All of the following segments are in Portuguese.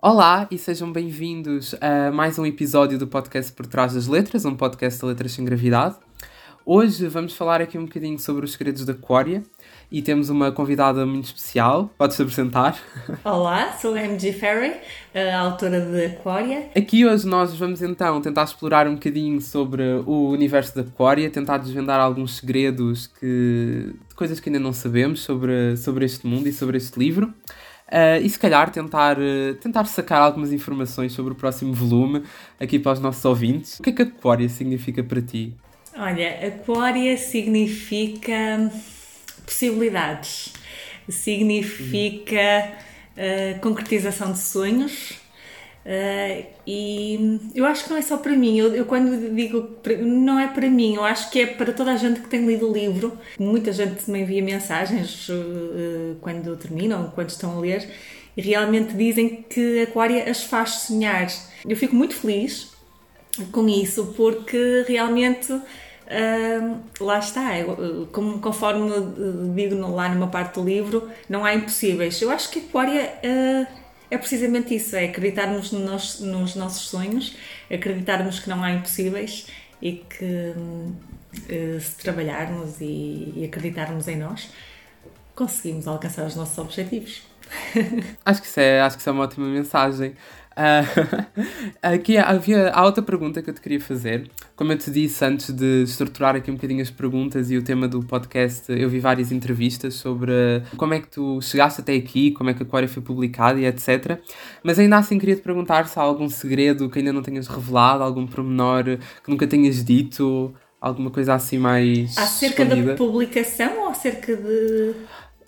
Olá e sejam bem-vindos a mais um episódio do podcast Por Trás das Letras, um podcast de letras sem gravidade. Hoje vamos falar aqui um bocadinho sobre os segredos da Aquária e temos uma convidada muito especial. Podes-te apresentar? Olá, sou a MG Ferry, a autora de Aquária. Aqui hoje nós vamos então tentar explorar um bocadinho sobre o universo da Aquária, tentar desvendar alguns segredos que, coisas que ainda não sabemos sobre, sobre este mundo e sobre este livro. Uh, e se calhar tentar, uh, tentar sacar algumas informações sobre o próximo volume aqui para os nossos ouvintes. O que é que Aquária significa para ti? Olha, Aquária significa possibilidades, significa uh, concretização de sonhos, Uh, e eu acho que não é só para mim. Eu, eu, quando digo não é para mim, eu acho que é para toda a gente que tem lido o livro. Muita gente me envia mensagens uh, quando terminam, quando estão a ler, e realmente dizem que a Aquária as faz sonhar. Eu fico muito feliz com isso, porque realmente. Uh, lá está, como, conforme digo lá numa parte do livro, não há impossíveis. Eu acho que a Aquária é precisamente isso: é acreditarmos nos, nos nossos sonhos, acreditarmos que não há impossíveis e que uh, se trabalharmos e, e acreditarmos em nós, conseguimos alcançar os nossos objetivos. acho, que isso é, acho que isso é uma ótima mensagem. Uh, aqui havia a outra pergunta que eu te queria fazer. Como eu te disse antes de estruturar aqui um bocadinho as perguntas e o tema do podcast, eu vi várias entrevistas sobre como é que tu chegaste até aqui, como é que a Aquária foi publicada e etc. Mas ainda assim queria te perguntar se há algum segredo que ainda não tenhas revelado, algum pormenor que nunca tenhas dito, alguma coisa assim mais. Acerca escondida. da publicação ou acerca de.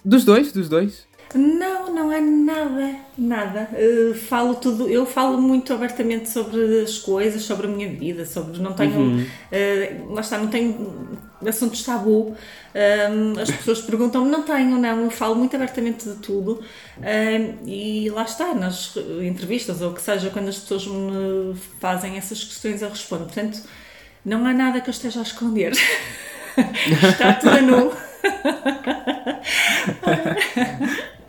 Dos dois, dos dois. Não, não é nada, nada. Uh, falo tudo, eu falo muito abertamente sobre as coisas, sobre a minha vida, sobre não tenho, uhum. uh, lá está, não tenho assuntos tabu. Um, as pessoas perguntam, não tenho, não, eu falo muito abertamente de tudo um, e lá está, nas entrevistas ou o que seja, quando as pessoas me fazem essas questões, eu respondo. Portanto, não há nada que eu esteja a esconder. Está tudo a nu.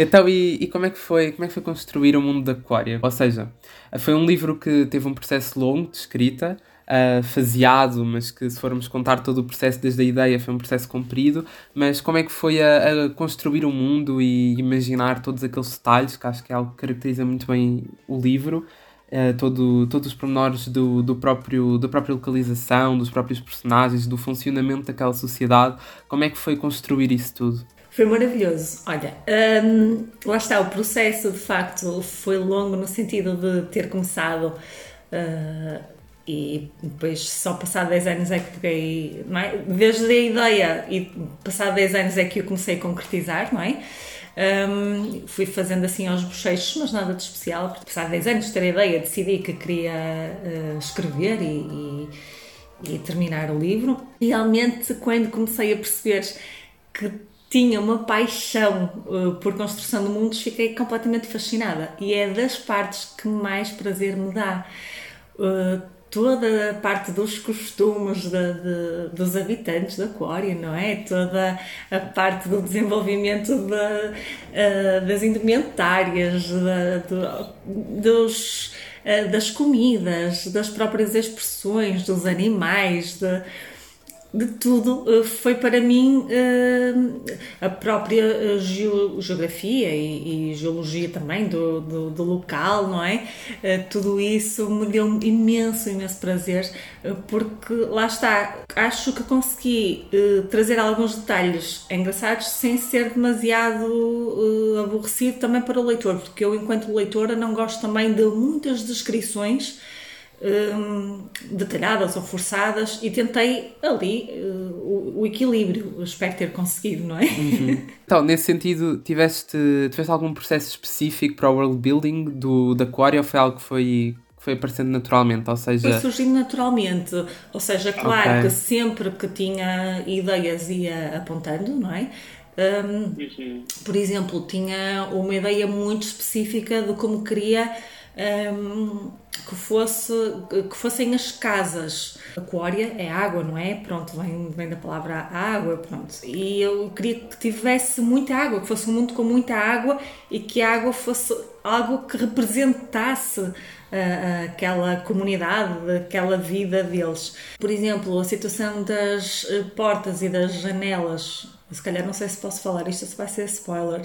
Então, e, e, como, é que foi, como é que foi construir o mundo da Aquária? Ou seja, foi um livro que teve um processo longo de escrita, uh, faseado, mas que se formos contar todo o processo desde a ideia foi um processo comprido, mas como é que foi a, a construir o mundo e imaginar todos aqueles detalhes, que acho que é algo que caracteriza muito bem o livro, uh, todo, todos os pormenores do, do próprio, da própria localização, dos próprios personagens, do funcionamento daquela sociedade, como é que foi construir isso tudo? Foi maravilhoso. Olha, um, lá está, o processo de facto foi longo no sentido de ter começado uh, e depois só passado 10 anos é que peguei, não é? Desde a ideia e passado 10 anos é que eu comecei a concretizar, não é? Um, fui fazendo assim aos bochechos, mas nada de especial, porque passado 10 anos de ter a ideia, decidi que queria uh, escrever e, e, e terminar o livro. Realmente, quando comecei a perceber que tinha uma paixão uh, por construção de mundos, fiquei completamente fascinada. E é das partes que mais prazer me dá. Uh, toda a parte dos costumes de, de, dos habitantes da Aquária, não é? Toda a parte do desenvolvimento de, uh, das indumentárias, dos, uh, das comidas, das próprias expressões, dos animais, de, de tudo eh, foi para mim eh, a própria eh, geografia e, geologia também do, do, do, local, não é? Tudo isso me deu imenso, imenso prazer, porque lá está, acho que consegui trazer alguns detalhes engraçados sem ser demasiado aborrecido também para o leitor, porque eu, enquanto leitora, não gosto também de muitas descrições um, detalhadas ou forçadas e tentei ali uh, o, o, equilíbrio, espero ter conseguido, não é? Uhum. Então, nesse sentido, tiveste, tiveste algum processo específico para o world building do, da Aquário ou foi algo que foi, que foi aparecendo naturalmente? Ou seja... Foi surgindo naturalmente, ou seja, claro okay. que sempre que tinha ideias ia apontando, não é? Um, uhum. Por exemplo, tinha uma ideia muito específica de como queria um, que, fosse, que fossem as casas. Aquária é água, não é? Pronto, vem, vem da palavra água, pronto. E eu queria que tivesse muita água, que fosse um mundo com muita água e que a água fosse algo que representasse uh, aquela comunidade, aquela vida deles. Por exemplo, a situação das uh, portas e das janelas. Se calhar não sei se posso falar isto, se vai ser spoiler.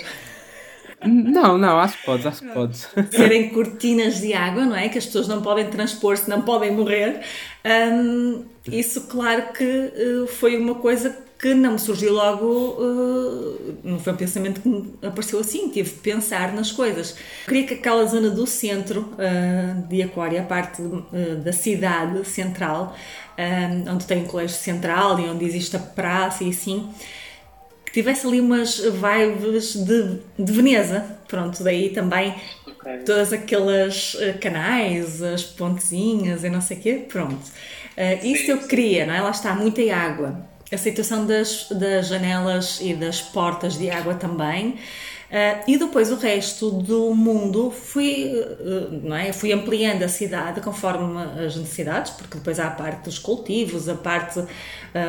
Não, não, acho que podes, acho que podes. Serem cortinas de água, não é? Que as pessoas não podem transpor-se, não podem morrer. Um, isso, claro que uh, foi uma coisa que não me surgiu logo, uh, não foi um pensamento que me apareceu assim, tive de pensar nas coisas. Queria que aquela zona do centro uh, de Aquária, a parte da cidade central, onde tem o colégio central e onde existe a praça e assim, tivesse ali umas vibes de, de Veneza. Pronto, daí também okay. todas aquelas uh, canais, as pontezinhas e não sei o quê. Pronto. Uh, isso sim, eu queria, não é? Lá está, muita água. A situação das, das janelas e das portas de água também. Uh, e depois o resto do mundo fui, uh, não é? fui ampliando a cidade conforme as necessidades, porque depois há a parte dos cultivos, a parte uh,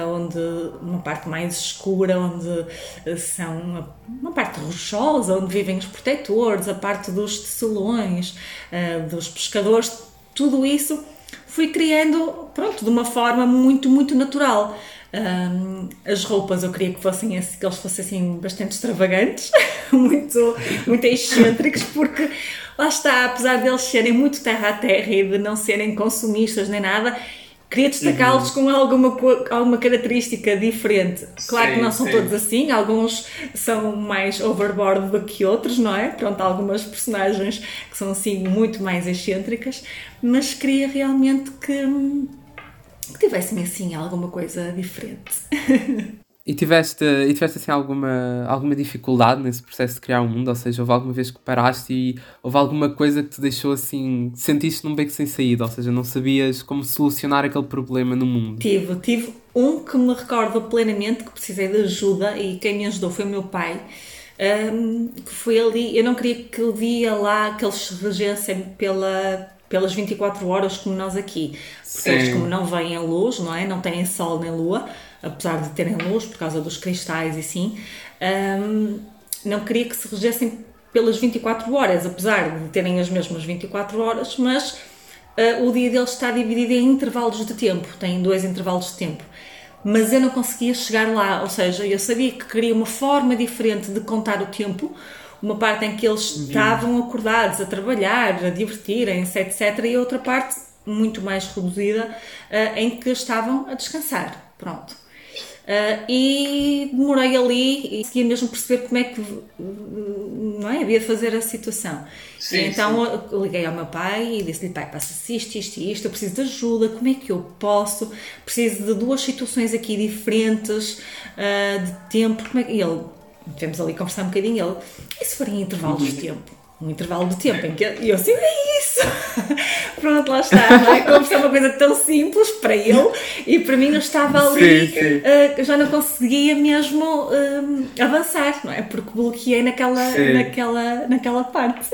onde uma parte mais escura, onde são uma, uma, parte rochosa, onde vivem os protetores, a parte dos tecelões, dos pescadores, tudo isso fui criando, pronto, de uma forma muito, muito natural. Um, as roupas eu queria que fossem assim, que eles fossem assim bastante extravagantes, muito, muito excêntricos, porque lá está, apesar deles serem muito terra a terra e de não serem consumistas nem nada, queria destacá-los uhum. com alguma, alguma característica diferente. Claro sim, que não são sim. todos assim, alguns são mais overboard do que outros, não é? Pronto, algumas personagens que são assim muito mais excêntricas, mas queria realmente que que tivessem assim alguma coisa diferente. E tiveste, e tiveste assim alguma, alguma dificuldade nesse processo de criar um mundo? Ou seja, houve alguma vez que paraste e houve alguma coisa que te deixou assim, sentiste num beco sem saída? Ou seja, não sabias como solucionar aquele problema no mundo? Tive, tive um que me recordo plenamente que precisei de ajuda e quem me ajudou foi o meu pai. Um, que foi ali, eu não queria que ele via lá que eles se regessem pela, pelas 24 horas como nós aqui. Porque Sim. eles como não vêm a luz, não é? Não têm sol nem lua, apesar de terem luz por causa dos cristais e assim, um, não queria que se regessem pelas 24 horas, apesar de terem as mesmas 24 horas, mas uh, o dia deles está dividido em intervalos de tempo, tem dois intervalos de tempo. Mas eu não conseguia chegar lá, ou seja, eu sabia que queria uma forma diferente de contar o tempo, uma parte em que eles uhum. estavam acordados a trabalhar, a divertirem-se, etc. E outra parte muito mais reduzida uh, em que estavam a descansar. Pronto. Uh, e demorei ali e queria mesmo perceber como é que não é, havia de fazer a situação. Sim, e então sim. liguei ao meu pai e disse-lhe: pai, passa-se isto, isto e isto, eu preciso de ajuda, como é que eu posso? Preciso de duas situações aqui diferentes, uh, de tempo. Como é que... E ele tivemos ali a conversar um bocadinho, ele, e se forem intervalos de tempo? Um intervalo de tempo em que eu, eu assim, é isso! Pronto, lá está, não é? Como se é uma coisa tão simples para ele e para mim eu estava ali, sim, sim. Uh, já não conseguia mesmo uh, avançar, não é? Porque bloqueei naquela, naquela, naquela parte.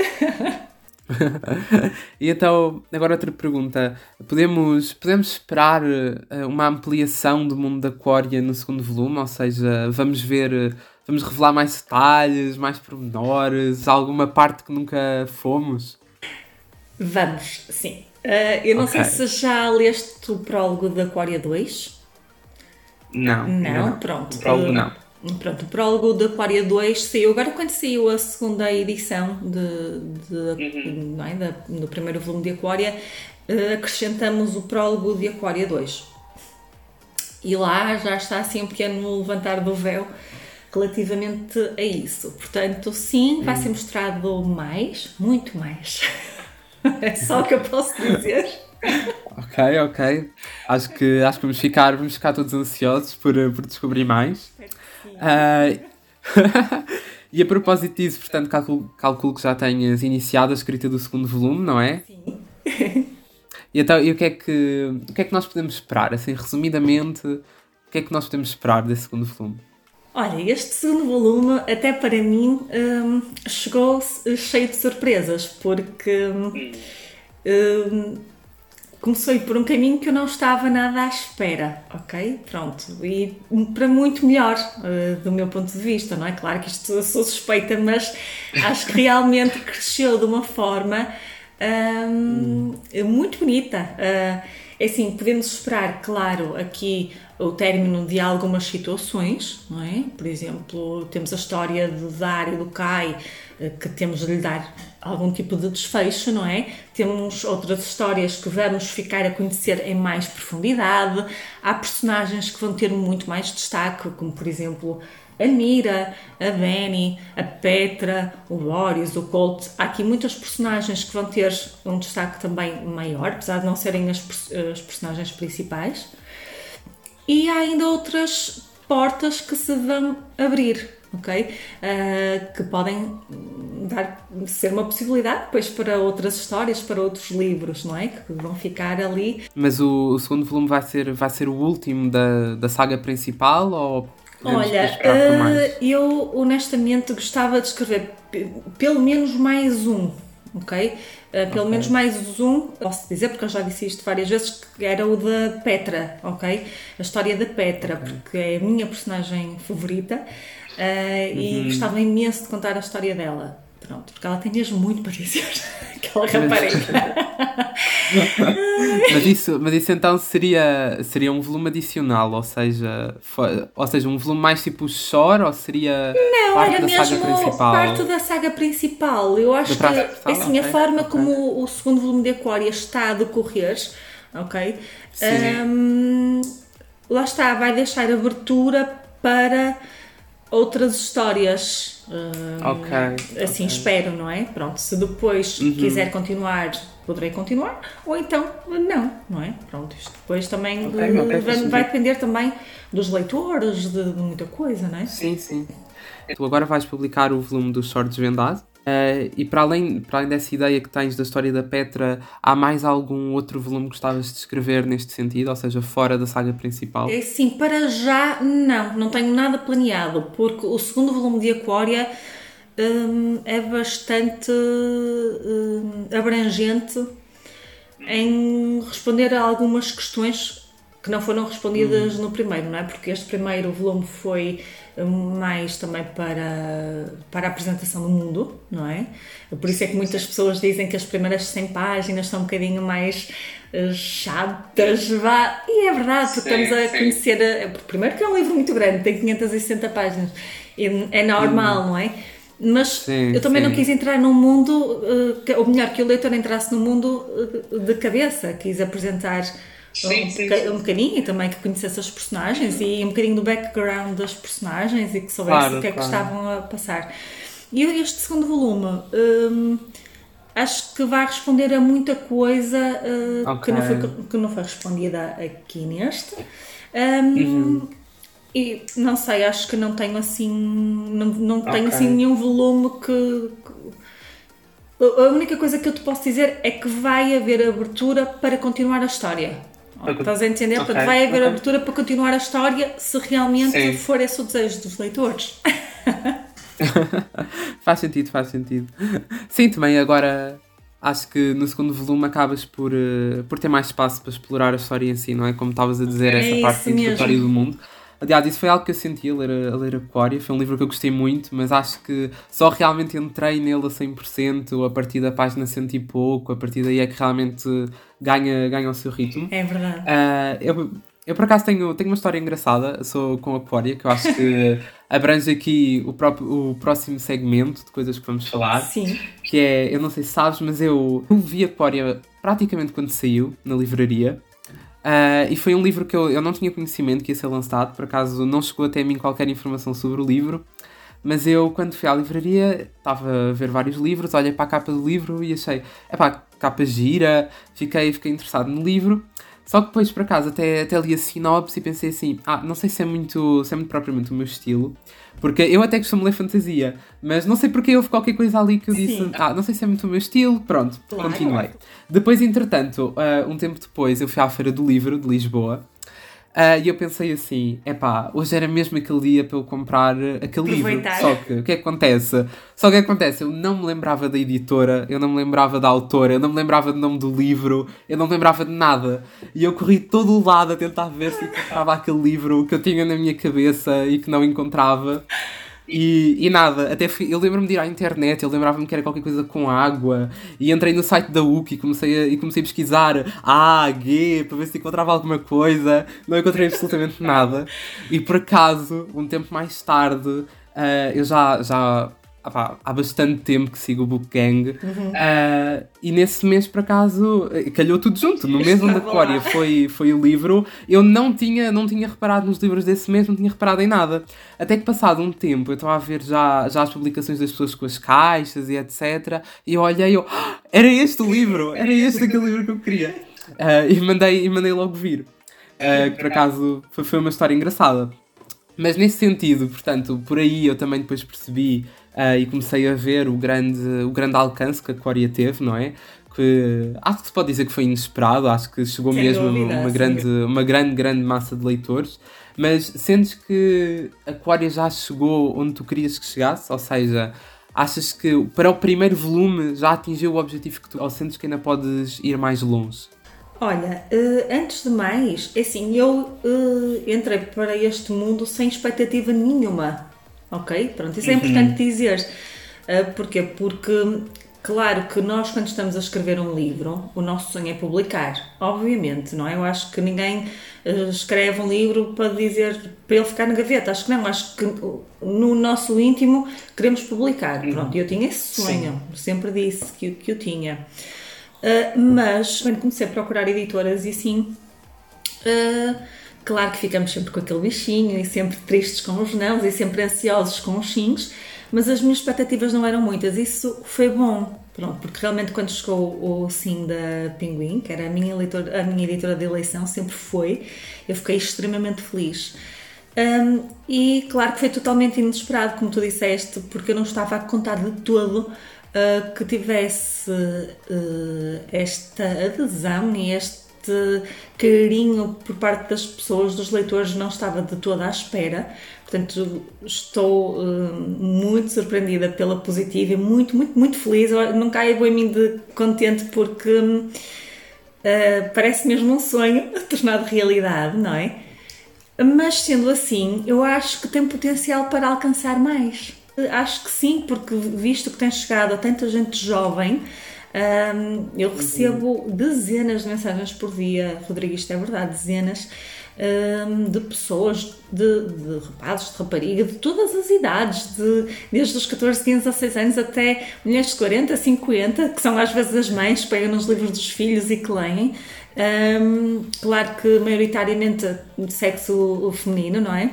e então, agora outra pergunta. Podemos, podemos esperar uh, uma ampliação do mundo da Aquária no segundo volume? Ou seja, vamos ver Vamos revelar mais detalhes, mais pormenores, alguma parte que nunca fomos? Vamos, sim. Uh, eu não okay. sei se já leste o prólogo da Aquária 2. Não. Não, não. pronto. O prólogo não. Pronto, o prólogo da Aquária 2 saiu agora quando saiu a segunda edição de, de uhum. não é, da, do primeiro volume de Aquária, uh, acrescentamos o prólogo de Aquária 2. E lá já está assim um pequeno levantar do véu relativamente a isso. Portanto, sim, vai ser mostrado mais, muito mais. é só o que eu posso dizer. ok, ok. Acho que, acho que vamos, ficar, vamos ficar todos ansiosos por, por descobrir mais. Uh, e a propósito disso, portanto, calculo, calculo que já tenhas iniciado a escrita do segundo volume, não é? Sim. e então, e o que é que, o que é que nós podemos esperar? Assim, resumidamente, o que é que nós podemos esperar desse segundo volume? Olha, este segundo volume, até para mim, um, chegou cheio de surpresas, porque um, começou a ir por um caminho que eu não estava nada à espera, ok? Pronto, e para muito melhor, uh, do meu ponto de vista, não é? Claro que isto eu sou suspeita, mas acho que realmente cresceu de uma forma muito bonita. Uh, é assim, podemos esperar, claro, aqui o término de algumas situações, não é? Por exemplo, temos a história do Dar e do Kai, eh, que temos de lhe dar algum tipo de desfecho, não é? Temos outras histórias que vamos ficar a conhecer em mais profundidade. Há personagens que vão ter muito mais destaque, como por exemplo a Mira, a Benny, a Petra, o Boris, o Colt. Há aqui muitas personagens que vão ter um destaque também maior, apesar de não serem as, as personagens principais. E há ainda outras portas que se vão abrir, ok? Uh, que podem dar, ser uma possibilidade depois para outras histórias, para outros livros, não é? Que vão ficar ali. Mas o, o segundo volume vai ser, vai ser o último da, da saga principal ou Olha, uh, eu honestamente gostava de escrever pelo menos mais um, ok? Uh, pelo okay. menos mais um, posso dizer, porque eu já disse isto várias vezes, que era o da Petra, ok? A história da Petra, okay. porque é a minha personagem favorita uh, uhum. e gostava imenso de contar a história dela. Pronto, porque ela tem mesmo muito para dizer, aquela rapariga. mas, isso, mas isso então seria, seria um volume adicional, ou seja, foi, ou seja, um volume mais tipo Shore, ou seria Não, parte era da mesmo saga principal? parte da saga principal. Eu acho que, assim, okay, a forma okay. como o segundo volume de Aquária está a decorrer, ok? Um, lá está, vai deixar abertura para outras histórias ok. Assim okay. espero, não é? Pronto, se depois uhum. quiser continuar, poderei continuar, ou então não, não é? Pronto, isto depois também okay, okay, vai, vai, depender também dos leitores, de, de, muita coisa, não é? Sim, sim. Tu agora vais publicar o volume do Short Desvendado Uh, e para além, para além dessa ideia que tens da história da Petra, há mais algum outro volume que gostavas de escrever neste sentido, ou seja, fora da saga principal? É sim, para já não, não tenho nada planeado, porque o segundo volume de Aquária um, é bastante um, abrangente em responder a algumas questões que não foram respondidas uhum. no primeiro, não é? Porque este primeiro volume foi mais também para, para a apresentação do mundo, não é? Por isso é que muitas pessoas dizem que as primeiras 100 páginas são um bocadinho mais eh, chatas, vá. E é verdade, porque sim, estamos a conhecer. A, primeiro que é um livro muito grande, tem 560 páginas, é normal, hum. não é? Mas sim, eu também sim. não quis entrar num mundo, ou melhor, que o leitor entrasse no mundo de cabeça, quis apresentar Sim, um, sim, sim. um bocadinho também que conhecesse as personagens e um bocadinho do background das personagens e que soubesse claro, o que é que estavam a passar. E este segundo volume hum, acho que vai responder a muita coisa uh, okay. que, não foi, que não foi respondida aqui neste. Um, uhum. E não sei, acho que não tenho assim. Não, não tenho okay. assim nenhum volume que, que. A única coisa que eu te posso dizer é que vai haver abertura para continuar a história. Estás a entender? Okay, Portanto, vai haver okay. abertura para continuar a história se realmente Sim. for esse o desejo dos leitores. faz sentido, faz sentido. Sim, também agora acho que no segundo volume acabas por, uh, por ter mais espaço para explorar a história em si, não é? Como estavas a dizer, é essa parte introdutória do mundo. Aliás, isso foi algo que eu senti a ler, a ler Aquária. Foi um livro que eu gostei muito, mas acho que só realmente entrei nele a 100%, a partir da página cento e pouco, a partir daí é que realmente ganha, ganha o seu ritmo. É verdade. Uh, eu, eu, por acaso, tenho, tenho uma história engraçada sou com Aquária, que eu acho que abrange aqui o, próprio, o próximo segmento de coisas que vamos falar. Sim. Que é, eu não sei se sabes, mas eu, eu vi Aquária praticamente quando saiu, na livraria. Uh, e foi um livro que eu, eu não tinha conhecimento que ia ser lançado, por acaso não chegou até a mim qualquer informação sobre o livro, mas eu, quando fui à livraria, estava a ver vários livros, olhei para a capa do livro e achei, é pá, capa gira, fiquei, fiquei interessado no livro. Só que depois, por acaso, até, até li a sinopse e pensei assim, ah, não sei se é muito, se é muito propriamente o meu estilo, porque eu até costumo ler fantasia, mas não sei porque houve qualquer coisa ali que eu disse, Sim. ah, não sei se é muito o meu estilo, pronto, claro. continuei. Depois, entretanto, uh, um tempo depois, eu fui à Feira do Livro de Lisboa Uh, e eu pensei assim: epá, hoje era mesmo aquele dia para eu comprar aquele livro. Só que o que é que acontece? Só que o que acontece? Eu não me lembrava da editora, eu não me lembrava da autora, eu não me lembrava do nome do livro, eu não me lembrava de nada. E eu corri todo o lado a tentar ver se encontrava aquele livro que eu tinha na minha cabeça e que não encontrava. E, e nada, até fui, eu lembro-me de ir à internet, eu lembrava-me que era qualquer coisa com água, e entrei no site da UC e comecei a, e comecei a pesquisar A, G, para ver se encontrava alguma coisa, não encontrei absolutamente nada. E por acaso, um tempo mais tarde, uh, eu já, já Há bastante tempo que sigo o Book Gang uhum. uh, e nesse mês por acaso calhou tudo junto. No mês onde a Aquária foi, foi o livro, eu não tinha, não tinha reparado nos livros desse mês, não tinha reparado em nada. Até que passado um tempo eu estava a ver já, já as publicações das pessoas com as caixas e etc. E eu olhei e eu, ah, era este o livro, era este aquele livro que eu queria. Uh, e, mandei, e mandei logo vir. Uh, que por acaso foi, foi uma história engraçada. Mas nesse sentido, portanto, por aí eu também depois percebi uh, e comecei a ver o grande, o grande alcance que a Coreia teve, não é? Que acho que se pode dizer que foi inesperado, acho que chegou Sem mesmo dúvida, uma, grande, uma grande, grande massa de leitores. Mas sentes que a Coreia já chegou onde tu querias que chegasse? Ou seja, achas que para o primeiro volume já atingiu o objetivo que tu. Ou sentes que ainda podes ir mais longe? Olha, uh, antes de mais, é assim, eu uh, entrei para este mundo sem expectativa nenhuma. Ok? Pronto, isso é uhum. importante dizer. Uh, porquê? Porque, claro que nós, quando estamos a escrever um livro, o nosso sonho é publicar. Obviamente, não é? Eu acho que ninguém uh, escreve um livro para dizer, para ele ficar na gaveta. Acho que não. Acho que no nosso íntimo queremos publicar. Uhum. Pronto, eu tinha esse sonho. Sim. Sempre disse que, que eu tinha. Uh, mas, quando comecei a procurar editoras e assim. Uh, Claro que ficamos sempre com aquele bichinho e sempre tristes com os nãos e sempre ansiosos com os sims, mas as minhas expectativas não eram muitas. Isso foi bom, pronto, porque realmente quando chegou o sim da Pinguim, que era a minha, leitor, a minha editora de eleição, sempre foi, eu fiquei extremamente feliz. Um, e claro que foi totalmente inesperado, como tu disseste, porque eu não estava a contar de todo uh, que tivesse uh, esta adesão e este carinho por parte das pessoas, dos leitores, não estava de toda à espera. Portanto, estou uh, muito surpreendida pela positiva e muito, muito, muito feliz. Não caio em mim de contente porque uh, parece mesmo um sonho tornado realidade, não é? Mas sendo assim, eu acho que tem potencial para alcançar mais. Acho que sim, porque visto que tem chegado a tanta gente jovem, um, eu recebo dezenas de mensagens por dia, Rodrigo, isto é verdade, dezenas um, de pessoas, de, de rapazes, de rapariga, de todas as idades, de, desde os 14, 15 a 6 anos até mulheres de 40, 50, que são às vezes as mães, pegam nos livros dos filhos e que leem. Um, claro que maioritariamente sexo feminino, não é?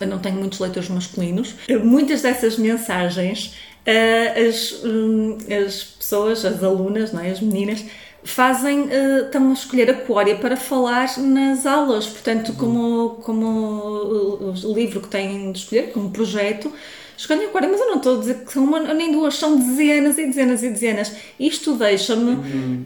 Eu não tenho muitos leitores masculinos. Muitas dessas mensagens as, um, as pessoas, as alunas, não é? as meninas, fazem, uh, estão a escolher Aquária para falar nas aulas, portanto, como, como o livro que têm de escolher, como projeto, escolhem Aquária, mas eu não estou a dizer que são uma nem duas, são dezenas e dezenas e dezenas. Isto deixa-me. Uhum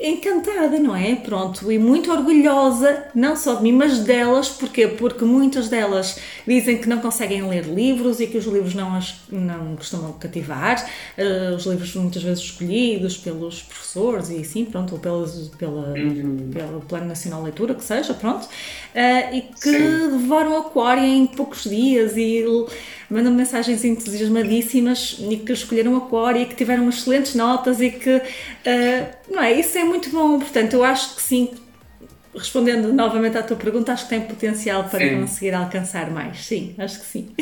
encantada, não é? Pronto, e muito orgulhosa, não só de mim, mas delas, porquê? Porque muitas delas dizem que não conseguem ler livros e que os livros não, as, não costumam cativar, uh, os livros muitas vezes escolhidos pelos professores e assim, pronto, ou pelas, pela, uhum. pelo Plano Nacional de Leitura, que seja, pronto, uh, e que Sim. devoram Aquário em poucos dias e mandam mensagens entusiasmadíssimas e que escolheram Aquário e que tiveram excelentes notas e que, uh, não é? Isso é muito bom, portanto, eu acho que sim, respondendo novamente à tua pergunta, acho que tem potencial para sim. conseguir alcançar mais. Sim, acho que sim.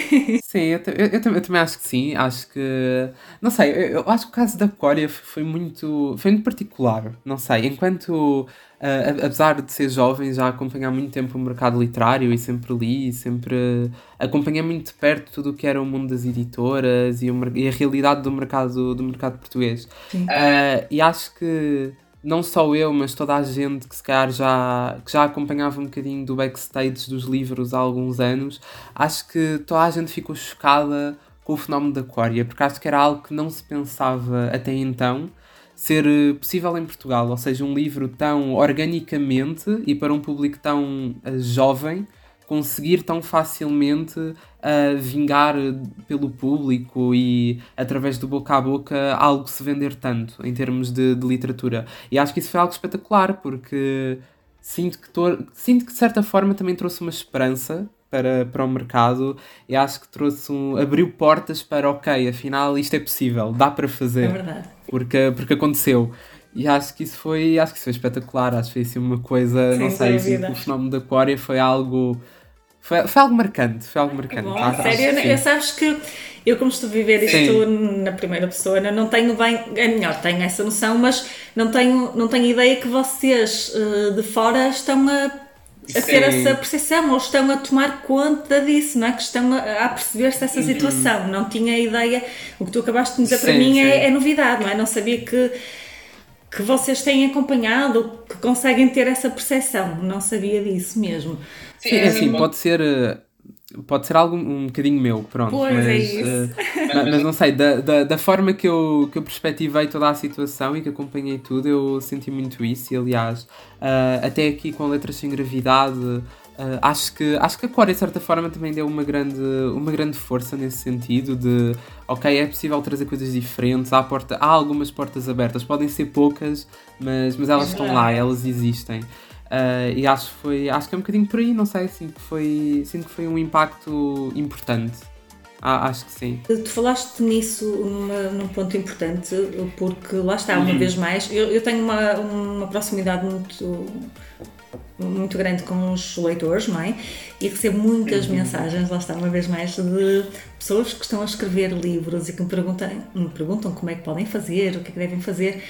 Sim, eu, eu, eu, eu, também acho que sim. Acho que. Não sei, eu, acho que o caso da Coreia foi muito, foi muito particular. Não sei, enquanto. Uh, apesar de ser jovem, já acompanhar muito tempo o mercado literário e sempre li, sempre acompanhei muito de perto tudo o que era o mundo das editoras e, o, e a realidade do mercado, do mercado português. Uh, e acho que não só eu, mas toda a gente que se calhar já, que já acompanhava um bocadinho do backstage dos livros há alguns anos, acho que toda a gente ficou chocada com o fenómeno da Aquária, porque acho que era algo que não se pensava até então. ser eh, possível em Portugal, ou seja, um livro tão organicamente e para um público tão uh, jovem conseguir tão facilmente uh, vingar pelo público e através do boca a boca algo se vender tanto em termos de, de literatura. E acho que isso foi algo espetacular porque sinto que, sinto que de certa forma também trouxe uma esperança para, para o mercado e acho que trouxe um, abriu portas para ok, afinal isto é possível, dá para fazer. É verdade. Porque, porque aconteceu. E acho que isso foi, acho que isso foi espetacular, acho que foi assim uma coisa, Sem não sei, assim, o fenómeno da Aquária foi algo foi, foi algo marcante, foi algo marcante. Bom, ah, sério, eu, eu sabes que eu como estou a viver isto sim. na primeira pessoa, eu não tenho bem, é melhor, tenho essa noção, mas não tenho, não tenho ideia que vocês uh, de fora estão a, a ter essa percepção ou estão a tomar conta disso, não é? Que estão a, a perceber-se dessa uhum. situação. Não tinha ideia, o que tu acabaste de dizer sim, para mim é, é novidade, não é? Não sabia que que vocês têm acompanhado, que conseguem ter essa percepção. Não sabia disso mesmo. Sim, é assim, pode ser. Eh, pode ser algo um bocadinho meu, pronto. Pois mas, é isso. Uh, mas, mas, não sei, da, da, da, forma que eu, que eu perspectivei toda a situação e que acompanhei tudo, eu senti muito isso. E aliás, uh, até aqui com Letras Sem Gravidade, uh, acho, que, acho que a Core, de certa forma, também deu uma grande, uma grande força nesse sentido de, ok, é possível trazer coisas diferentes, há, porta, há algumas portas abertas, podem ser poucas, mas, mas elas estão lá, elas existem. Uh, e acho que foi acho que é um bocadinho por aí, não sei, sinto que foi, sinto que foi um impacto importante. Ah, acho que sim. Tu falaste nisso numa, num ponto importante, porque lá está, uma uhum. vez mais, eu, eu tenho uma, uma proximidade muito, muito grande com os leitores, não é? E recebo muitas uhum. mensagens, lá está, uma vez mais, de pessoas que estão a escrever livros e que me perguntam, me perguntam como é que podem fazer, o que é que devem fazer.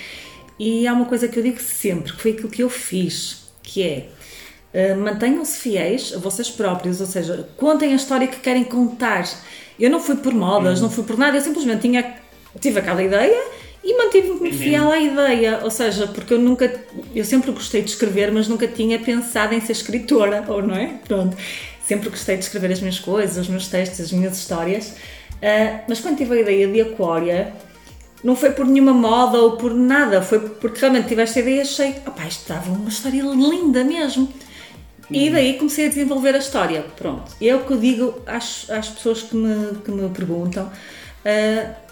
E há uma coisa que eu digo sempre, que foi aquilo que eu fiz que é uh, mantenham-se fiéis a vocês próprios, ou seja, contem a história que querem contar. Eu não fui por modas, hum. não fui por nada, eu simplesmente tinha, tive aquela ideia e mantive-me fiel à ideia, ou seja, porque eu nunca, eu sempre gostei de escrever, mas nunca tinha pensado em ser escritora, ou não é? Pronto, sempre gostei de escrever as minhas coisas, os meus textos, as minhas histórias, uh, mas quando tive a ideia de Aquária, não foi por nenhuma moda ou por nada, foi porque realmente tive esta ideia e achei, opá, isto estava uma história linda mesmo. E daí comecei a desenvolver a história. Pronto. E é o que eu digo às, às pessoas que me, que me perguntam. Uh,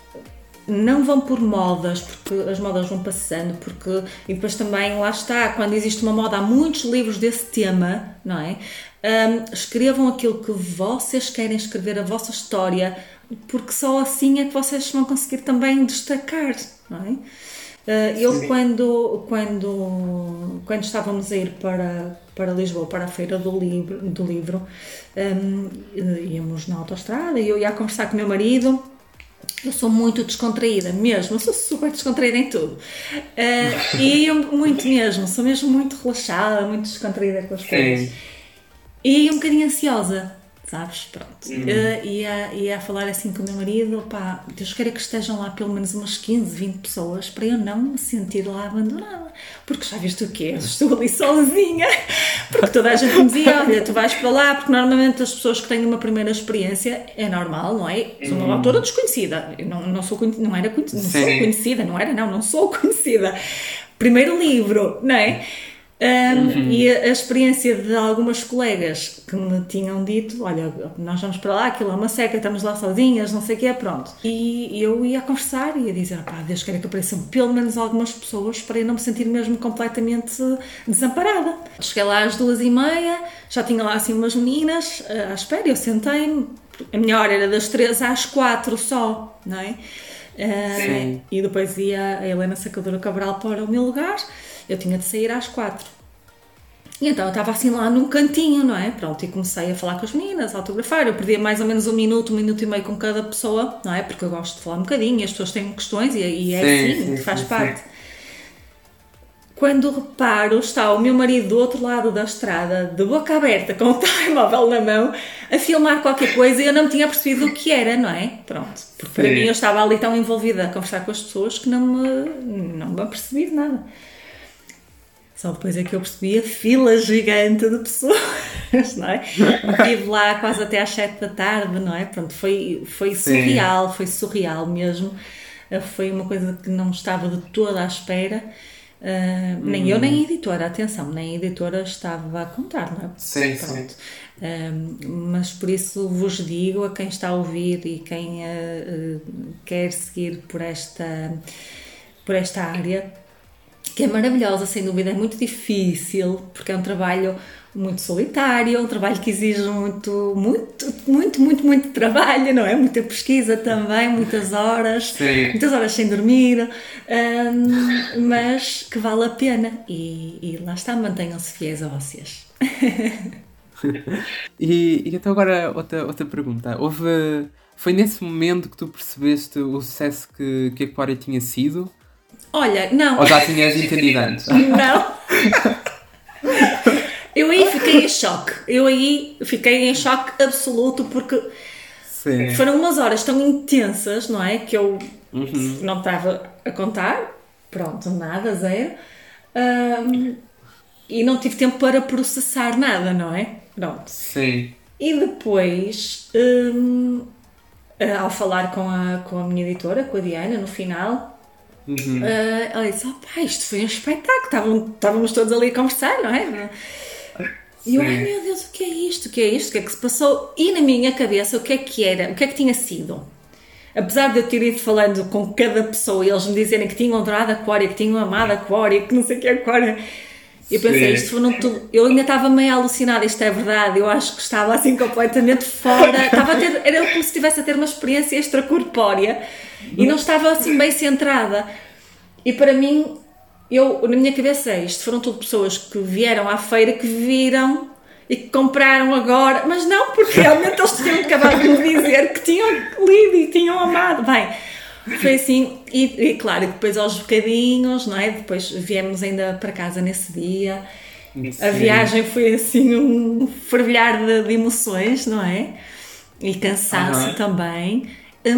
não vão por modas, porque as modas vão passando, porque e depois também lá está, quando existe uma moda, há muitos livros desse tema, não é? Um, escrevam aquilo que vocês querem escrever, a vossa história, porque só assim é que vocês vão conseguir também destacar, não é? Uh, eu quando, quando, quando estávamos a ir para, para Lisboa, para a feira do livro, do livro um, íamos na autostrada e eu ia conversar com o meu marido eu sou muito descontraída mesmo, eu sou super descontraída em tudo. Uh, e eu muito mesmo, sou mesmo muito relaxada, muito descontraída com as coisas. E um bocadinho ansiosa sabes? Pronto. Uhum. Uh, ia a falar assim com o meu marido, pá, Deus queira que estejam lá pelo menos umas 15, 20 pessoas para eu não me sentir lá abandonada. Porque já viste o quê? Estou ali sozinha. Porque toda a gente me dizia, olha, tu vais para lá, porque normalmente as pessoas que têm uma primeira experiência é normal, não é? Sou uma uhum. autora desconhecida. Eu não, não, sou, não, era, não sou conhecida, não era, não, não sou conhecida. Primeiro livro, não é? Um, uhum. E a, a, experiência de algumas colegas que me tinham dito: Olha, nós vamos para lá, aquilo é uma seca, estamos lá sozinhas, não sei o que é, pronto. E eu ia conversar e ia dizer: Pá, Deus queira que apareçam pelo menos algumas pessoas para eu não me sentir mesmo completamente desamparada. Cheguei lá às duas e meia, já tinha lá assim umas meninas uh, à espera, eu sentei-me. A minha hora era das três às quatro só, não é? Uh, e depois ia a Helena Sacadora Cabral para o meu lugar eu tinha de sair às quatro. E então eu estava assim lá num cantinho, não é? Pronto, e comecei a falar com as meninas, a autografar. Eu perdia mais ou menos um minuto, um minuto e meio com cada pessoa, não é? Porque eu gosto de falar um bocadinho e as pessoas têm questões e, e é sim, assim, sim, que faz sim, parte. Quando reparo, está o meu marido do outro lado da estrada, de boca aberta, com o telemóvel na mão, a filmar qualquer coisa e eu não me tinha percebido o que era, não é? Pronto. Porque para mim eu estava ali tão envolvida a conversar com as pessoas que não me, não me apercebi de nada. Só depois é que eu percebi a fila gigante de pessoas, não é? Estive lá quase até às 7 da tarde, não é? Pronto, foi, foi surreal, foi surreal mesmo. foi uma coisa que não estava de toda à espera. Uh, nem eu, nem a editora, atenção, nem a editora estava a contar, não é? Sim, Pronto. sim. Uh, mas por isso vos digo a quem está a ouvir e quem uh, quer seguir por esta, por esta área, que é maravilhosa, sem dúvida, é muito difícil, porque é um trabalho muito solitário, um trabalho que exige muito, muito, muito, muito, muito trabalho, não é? Muita pesquisa também, muitas horas, Sim. muitas horas sem dormir, um, mas que vale a pena e, e lá está, mantenham-se fiéis a vocês. e, e então agora outra, outra pergunta. Houve. Foi nesse momento que tu percebeste o sucesso que, que a Aquária tinha sido? Olha, não. Ou já tinhas entendido antes? Não. Eu aí fiquei em choque. Eu aí fiquei em choque absoluto porque Sim. foram umas horas tão intensas, não é? Que eu uhum. não estava a contar. Pronto, nada, zero. Um, e não tive tempo para processar nada, não é? Pronto. Sim. E depois, um, ao falar com a, com a minha editora, com a Diana, no final, uhum. uh, ela disse: oh, isto foi um espetáculo. Estávamos todos ali a conversar, não é? E eu, ai meu Deus, o que é isto? O que é isto? O que é que se passou? E na minha cabeça, o que é que era? O que é que tinha sido? Apesar de eu ter ido falando com cada pessoa e eles me dizerem que tinham adorado a Aquária, que tinham amado a Aquária, que não sei o que é Aquária. Eu pensei, isto foram tudo. Eu ainda estava meio alucinada, isto é verdade. Eu acho que estava assim completamente fora. estava a ter, era como se estivesse a ter uma experiência extracorpórea e não estava assim bem centrada. E para mim, eu, na minha cabeça é isto, foram tudo pessoas que vieram à feira, que viram e que compraram agora, mas não, porque realmente eles tinham acabado de me dizer que tinham lido e tinham amado. Bem, foi assim, e, e, claro, depois aos bocadinhos, não é? Depois viemos ainda para casa nesse dia. Sim. A viagem foi assim um fervilhar de, de emoções, não é? E cansaço uhum. também.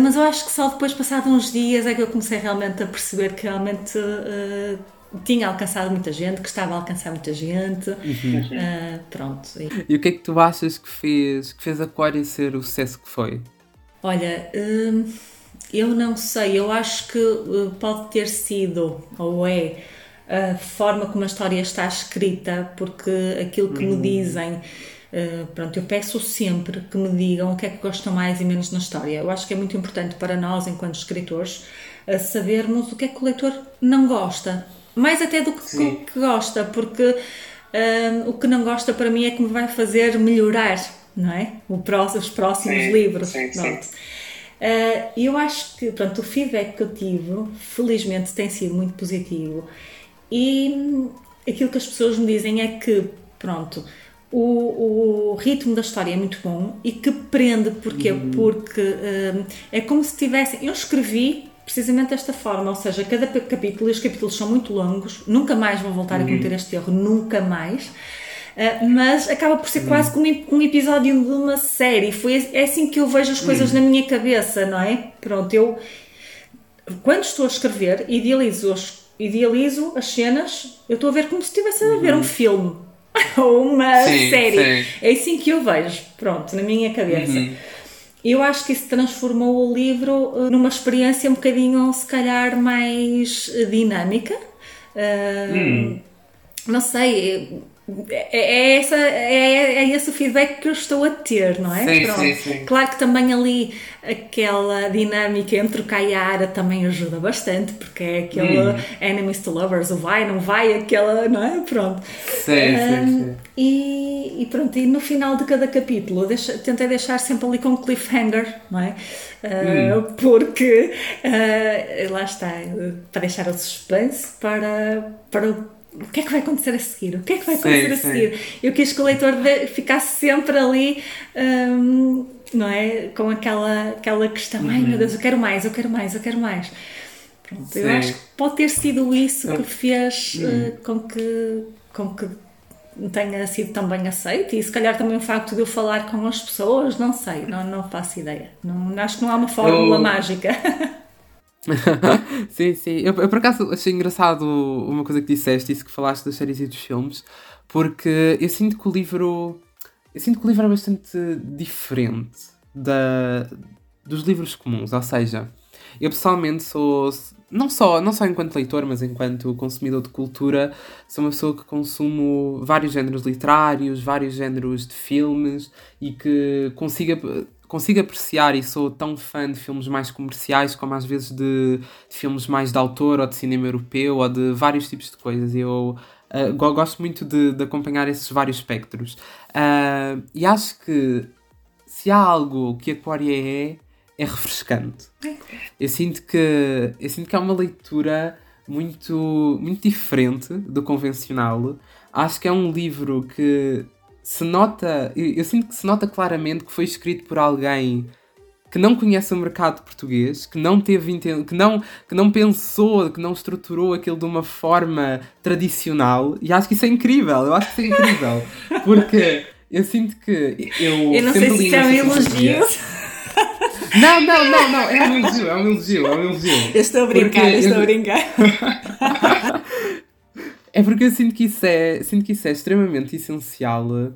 Mas eu acho que só depois, passado uns dias, é que eu comecei realmente a perceber que realmente uh, tinha alcançado muita gente, que estava a alcançar muita gente. Uhum. Uh, pronto. E o que é que tu achas que fez, que fez Aquário ser o sucesso que foi? Olha, uh, eu não sei, eu acho que uh, pode ter sido, ou é, a forma como a história está escrita, porque aquilo que uhum. me dizem. Uh, pronto, eu peço sempre que me digam o que é que gostam mais e menos na história. Eu acho que é muito importante para nós, enquanto escritores, uh, sabermos o que é que o leitor não gosta mais até do que, que gosta, porque um, o que não gosta para mim é que me vai fazer melhorar, não é? Próximo, os próximos sim, livros. Sim, pronto. Sim. Uh, eu acho que pronto, o feedback que eu tive, felizmente, tem sido muito positivo. E hum, aquilo que as pessoas me dizem é que, pronto, o, o ritmo da história é muito bom e que prende. Porquê? Uhum. Porque um, é como se tivessem. Eu escrevi precisamente desta forma, ou seja, cada capítulo, e os capítulos são muito longos, nunca mais vão voltar uhum. a cometer este erro, nunca mais. Uh, mas acaba por ser uhum. quase como um episódio de uma série. Foi, é assim que eu vejo as coisas uhum. na minha cabeça, não é? Pronto, eu quando estou a escrever, idealizo, idealizo as cenas, eu estou a ver como se estivesse a ver um uhum. filme ou uma sim, série. Sim. É assim que eu vejo, pronto, na minha cabeça. Uhum. Eu acho que isso transformou o livro eh, numa experiência um bocadinho, se calhar, mais eh, dinâmica. Uh, hum. Não sei, é, é, essa, é, é esse o feedback que eu estou a ter, não é? Sim, sim, sim. Claro que também ali aquela dinâmica entre o Kai e a Ara também ajuda bastante, porque é aquele hum. enemies to lovers, o vai, não vai, aquela, não é? Pronto. Sim, um, sim, sim. E, e, pronto, e no final de cada capítulo deixa, tentei deixar sempre ali com cliffhanger, não é? Uh, hum. Porque uh, lá está, para deixar o suspense para, para o que é que vai acontecer a seguir? O que é que vai acontecer sim, a seguir? Sim. Eu quis que o leitor ficasse sempre ali, um, não é? Com aquela, aquela questão: uhum. ai meu Deus, eu quero mais, eu quero mais, eu quero mais. Pronto, eu acho que pode ter sido isso que fez uh, com, que, com que tenha sido tão bem aceito e se calhar também o facto de eu falar com as pessoas, não sei, não, não faço ideia. Não, acho que não há uma fórmula eu... mágica. sim, sim. Eu, eu, por acaso achei engraçado uma coisa que disseste, isso que falaste das séries e dos filmes, porque eu sinto que o livro. Eu sinto que o livro é bastante diferente da, dos livros comuns, ou seja, Eu pessoalmente sou, não só, não só enquanto leitor, mas enquanto consumidor de cultura, sou uma pessoa que consumo vários géneros literários, vários géneros de filmes e que consiga consigo apreciar e sou tão fã de filmes mais comerciais como às vezes de, de filmes mais de autor ou de cinema europeu ou de vários tipos de coisas. Eu uh, gosto muito de, de, acompanhar esses vários espectros. Uh, e acho que se há algo que Aquária é, é refrescante. Eu sinto que, eu sinto que é uma leitura muito, muito diferente do convencional. Acho que é um livro que se nota, eu, eu sinto que se nota claramente que foi escrito por alguém que não conhece o mercado português, que não teve que não, que não pensou, que não estruturou aquilo de uma forma tradicional, e acho que isso é incrível, eu acho que isso é incrível, porque eu sinto que eu, eu não sempre sei se isso é um elogio. Não, não, não, não, é um elogio, é um elogio, é um elogio. Eu estou a brincar, eu estou eu... a brincar. é porque eu sinto que isso é, sinto que isso é extremamente essencial,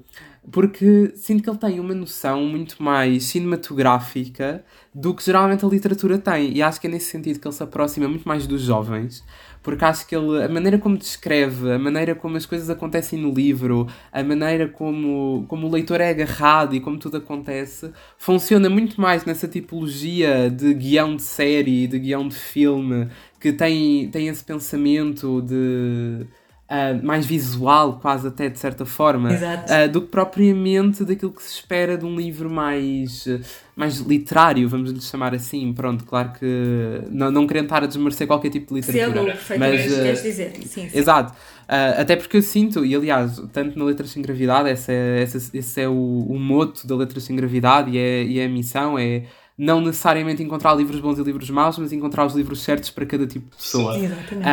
porque sinto que ele tem uma noção muito mais cinematográfica do que geralmente a literatura tem, e acho que é nesse sentido que ele se aproxima muito mais dos jovens, porque acho que ele, a maneira como descreve, a maneira como as coisas acontecem no livro, a maneira como, como o leitor é agarrado e como tudo acontece, funciona muito mais nessa tipologia de guião de série, de guião de filme, que tem, tem esse pensamento de uh, mais visual, quase até de certa forma, uh, do que propriamente daquilo que se espera de um livro mais, mais literário, vamos lhe chamar assim. Pronto, claro que não, não querendo estar a desmerecer qualquer tipo de literatura. Sim, mas, uh, queres dizer. Sim, sim. Exato. Uh, até porque eu sinto, e aliás, tanto na Letras Sem Gravidade, esse é, esse, esse é o, o moto da Letras Sem Gravidade e é, e é a missão, é não necessariamente encontrar livros bons e livros maus, mas encontrar os livros certos para cada tipo de pessoa. Sim, exatamente.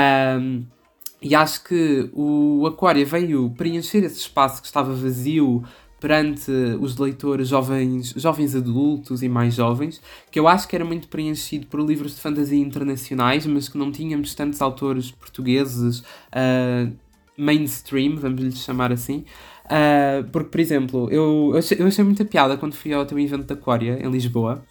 E acho que o Aquária veio preencher esse espaço que estava vazio perante os leitores jovens, jovens adultos e mais jovens, que eu acho que era muito preenchido por livros de fantasia internacionais, mas que não tínhamos tantos autores portugueses uh, mainstream, vamos lhe chamar assim. Uh, porque, por exemplo, eu, eu achei, eu achei muita piada quando fui ao teu evento da Aquária, em Lisboa,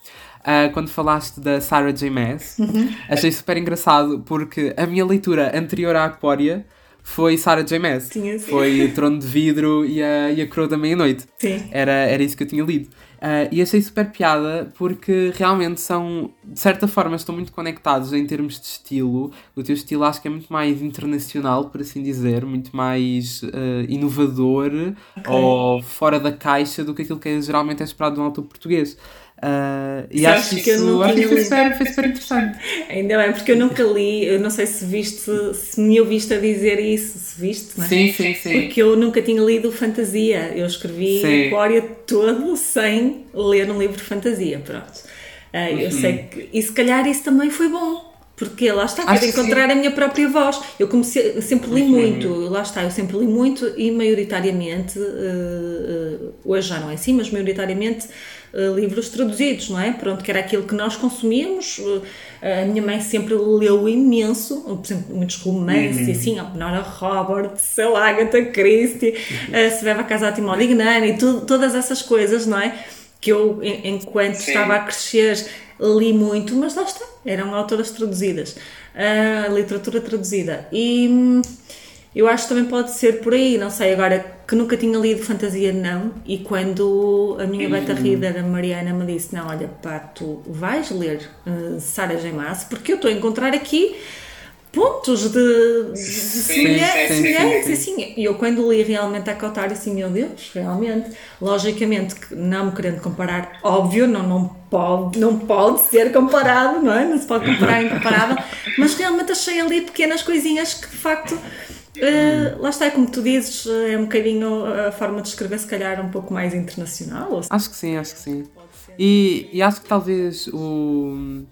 uh, quando falaste da Sarah J. Maas. Uhum. Achei super engraçado porque a minha leitura anterior à Aquária foi Sarah J. Maas. Sim, sim. Foi Trono de Vidro e a, e a Coroa da Meia-Noite. Era, era isso que eu tinha lido. Uh, e achei super piada porque realmente são, de certa forma, estão muito conectados em termos de estilo. O teu estilo acho que é muito mais internacional, por assim dizer, muito mais uh, inovador okay. ou fora da caixa do que aquilo que é, geralmente é esperado de um autor português. Uh, e Sabes acho que, que isso acho que foi, super, foi super interessante. Ainda bem, porque eu nunca li, eu não sei se viste, se me ouviste a dizer isso, se viste, não é? Sim, sim, sim. Porque eu nunca tinha lido fantasia. Eu escrevi sim. Aquária todo sem ler um livro de fantasia, pronto. Uh, eu uhum. sei que. E se calhar isso também foi bom. Porque lá está, quero encontrar a minha própria voz. Eu comecei, eu sempre li uhum. muito, lá está, eu sempre li muito e maioritariamente, uh, hoje já não é assim, mas maioritariamente uh, livros traduzidos, não é? Pronto, que era aquilo que nós consumíamos. a minha mãe sempre leu imenso, por exemplo, muitos romances, uhum. assim, a Nora Roberts, sei lá, Agatha Christie, uh, Se Bebe a Casa Timódeo e tudo, todas essas coisas, não é? Que eu, enquanto Sim. estava a crescer, li muito, mas lá está, eram autoras traduzidas, a literatura traduzida. E hum, eu acho que também pode ser por aí, não sei, agora que nunca tinha lido fantasia, não, e quando a minha beta reader, a Mariana, me disse: Não, olha, pá, tu vais ler uh, Sarah J. Maas, porque eu estou a encontrar aqui pontos de, de semelhança, assim. E eu quando li realmente a Cautário, assim, meu Deus, realmente, logicamente, não me querendo comparar, óbvio, não, não, pode, não pode ser comparado, não é? Não se pode comparar incomparável, mas realmente achei ali pequenas coisinhas que de facto. Uh, lá está, como tu dizes, é um bocadinho a forma de escrever, se calhar, um pouco mais internacional. Acho que sim, acho que sim. E, e acho que talvez o,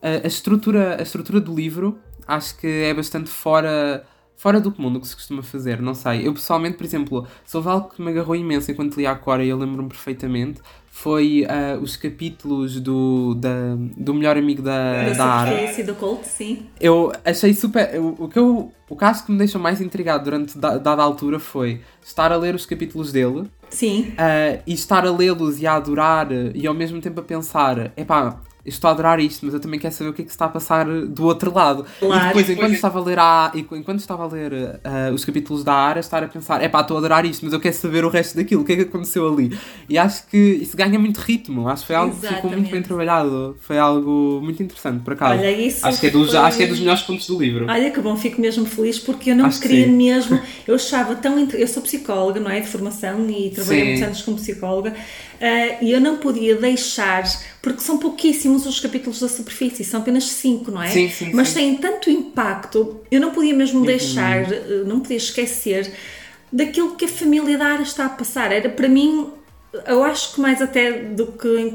a, a, estrutura, a estrutura do livro acho que é bastante fora, fora do comum do que se costuma fazer, não sei. Eu pessoalmente, por exemplo, houve algo que me agarrou imenso enquanto li a Cora e eu lembro-me perfeitamente, foi uh, os capítulos do, da, do melhor amigo da, da, da Ara. e do Colt, sim. Eu achei super. o, que eu, o caso que me deixou mais intrigado durante da, dada altura foi estar a ler os capítulos dele. Sim. Uh, e estar a lê-los e a adorar e ao mesmo tempo a pensar: epá, eu estou a adorar isto, mas eu também quero saber o que é que se está a passar do outro lado. Claro. E depois, enquanto estava a ler, a, enquanto estava a ler uh, os capítulos da Ara, estar a pensar, é pá, estou a adorar isto, mas eu quero saber o resto daquilo, o que é que aconteceu ali. E acho que isso ganha muito ritmo, acho que foi algo Exatamente. que ficou muito bem trabalhado, foi algo muito interessante, por acaso. Olha, isso acho, que é dos, foi... acho que é dos melhores pontos do livro. Olha que bom, fico mesmo feliz porque eu não acho queria que mesmo, eu achava tão, eu sou psicóloga, não é, de formação e trabalhei muitos anos como psicóloga, Uh, e eu não podia deixar, porque são pouquíssimos os capítulos da superfície, são apenas cinco, não é? Sim, sim, Mas sim. têm tanto impacto, eu não podia mesmo uhum. deixar, uh, não podia esquecer daquilo que a família da Ara está a passar. Era para mim, eu acho que mais até do que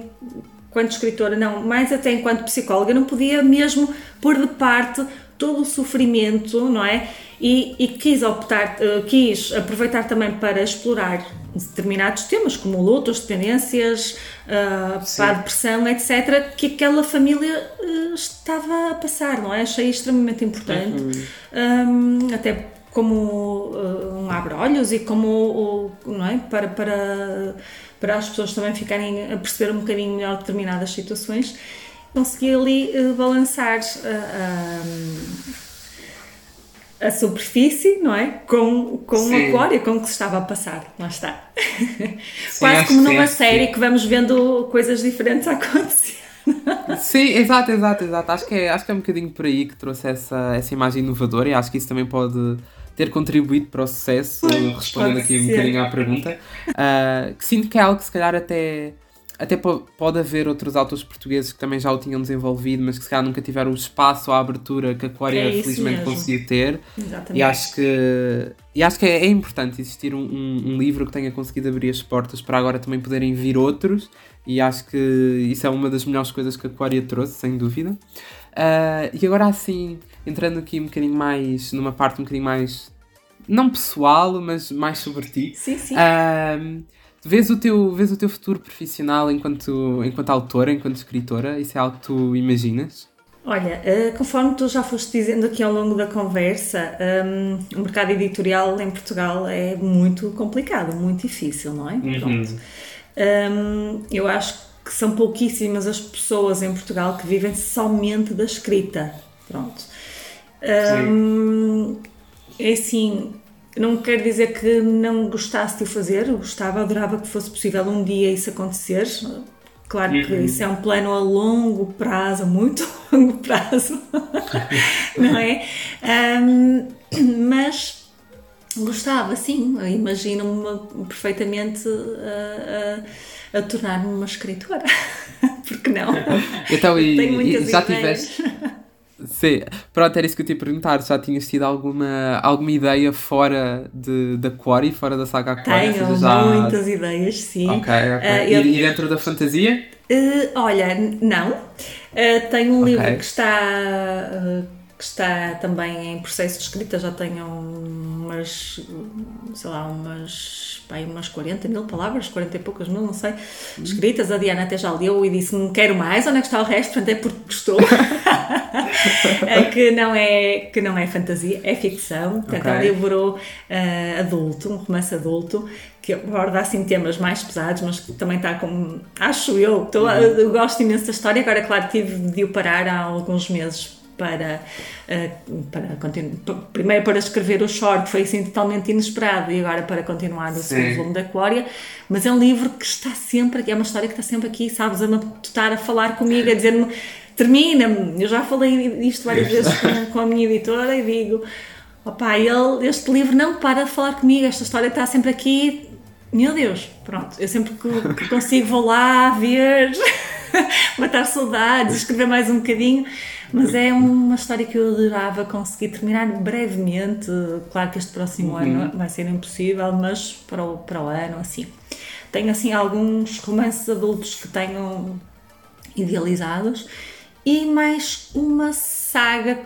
enquanto escritora, não, mais até enquanto psicóloga, eu não podia mesmo pôr de parte todo o sofrimento, não é? E, e quis optar, uh, quis aproveitar também para explorar determinados temas, como luto, as dependências, uh, a depressão, etc., que aquela família uh, estava a passar, não é? Achei extremamente importante, uhum. um, até como um abre-olhos e como, não é? Para, para, para as pessoas também ficarem a perceber um bocadinho melhor determinadas situações consegui ali uh, balançar uh, a superfície, não é? Com, com o aquário, com o que se estava a passar. Lá está. Sim, Quase como numa série que vamos vendo coisas diferentes a acontecer. Sim, exato, exato, exato. Acho que, é, acho que é um bocadinho por aí que trouxe essa, essa imagem inovadora e acho que isso também pode ter contribuído para o sucesso, respondendo aqui ser. um bocadinho à pergunta. Uh, que sinto que é algo que se calhar até até pode haver outros autores portugueses que também já o tinham desenvolvido, mas que se calhar nunca tiveram o espaço ou a abertura que a Coreia é felizmente conseguiu ter. Exatamente. E acho que, e acho que é, é importante existir um, um, um, livro que tenha conseguido abrir as portas para agora também poderem vir outros. E acho que isso é uma das melhores coisas que a Coreia trouxe, sem dúvida. Uh, e agora assim, entrando aqui um bocadinho mais, numa parte um bocadinho mais, não pessoal, mas mais sobre ti. Sim, sim. Uh, Vês o teu, vês o teu futuro profissional enquanto, enquanto autora, enquanto escritora? Isso é algo que tu imaginas? Olha, uh, conforme tu já foste dizendo aqui ao longo da conversa, um, o mercado editorial em Portugal é muito complicado, muito difícil, não é? Uhum. Pronto. Um, eu acho que são pouquíssimas as pessoas em Portugal que vivem somente da escrita. Pronto. Um, é assim, não quer dizer que não gostasse de o fazer, eu gostava, adorava que fosse possível um dia isso acontecer. Claro que uhum. isso é um plano a longo prazo, a muito longo prazo, não é? Um, mas gostava, sim, imagino-me perfeitamente a, a, a tornar-me uma escritora, porque não? Então, e, e já tiveste Sim, pronto, era isso que eu te ia perguntar. Já tinhas tido alguma, alguma ideia fora de, da Quarry, fora da saga Quarry? Tenho já... muitas ideias, sim. Ok, ok. Uh, eu... e, dentro da fantasia? Uh, olha, não. Uh, tenho um okay. livro que está, que está também em processo de escrita, já tenho umas, sei lá, umas, bem, umas 40 mil palavras, 40 e poucas mil, não sei, escritas. A Diana até já leu e disse-me: Quero mais, onde é que está o resto? Portanto, é porque gostou. é que, não é, que não é fantasia, é ficção. Portanto, okay. é um livro uh, adulto, um romance adulto, que aborda assim temas mais pesados, mas que também está com. Acho eu, estou, uhum. eu gosto imenso da história. Agora, claro, tive de o parar há alguns meses para, uh, para continuar. Primeiro para escrever o short, que foi assim totalmente inesperado, e agora para continuar o segundo volume da Glória. Mas é um livro que está sempre, é uma história que está sempre aqui, sabes, a estar a falar comigo, a dizer-me termina-me. Eu já falei isto várias vezes com, a minha editora e digo: opá, ele, este livro não para de falar comigo, esta história está sempre aqui. Meu Deus, pronto, eu sempre que, que consigo vou lá ver, matar saudades, escrever mais um bocadinho. Mas é uma história que eu adorava conseguir terminar brevemente. Claro que este próximo uhum. ano vai ser impossível, mas para o, para o ano, assim. Tenho, assim, alguns romances adultos que tenho idealizados e mais uma saga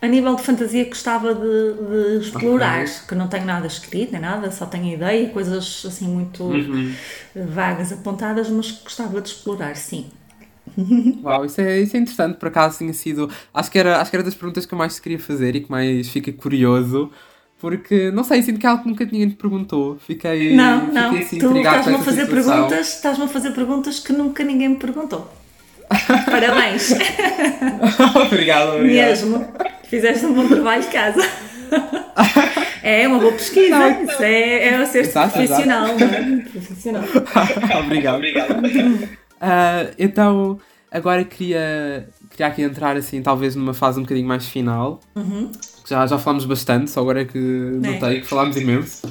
a nível de fantasia que gostava de, de explorar, okay. que não tenho nada escrito nem nada, só tenho ideia, coisas assim muito uhum. vagas apontadas, mas gostava de explorar, sim. Uau, isso é, isso é interessante, por acaso tinha sido. Acho que, era, acho que era das perguntas que eu mais queria fazer e que mais fica curioso. Porque, não sei, sinto que é algo que nunca ninguém te perguntou. Fiquei, não, fiquei não. assim, tu estás-me a fazer situação. perguntas, estás-me a fazer perguntas que nunca ninguém me perguntou. Parabéns. obrigado, obrigado. Mesmo. Fizeste um bom trabalho de casa. É uma boa pesquisa. Não, Isso é, é ser exato, profissional, exato. não é? Profissional. obrigado. obrigado. Uh, então, agora queria, queria aqui entrar assim, talvez numa fase um bocadinho mais final. Uhum. Já, já falámos bastante, só agora é que é. notei que falámos imenso.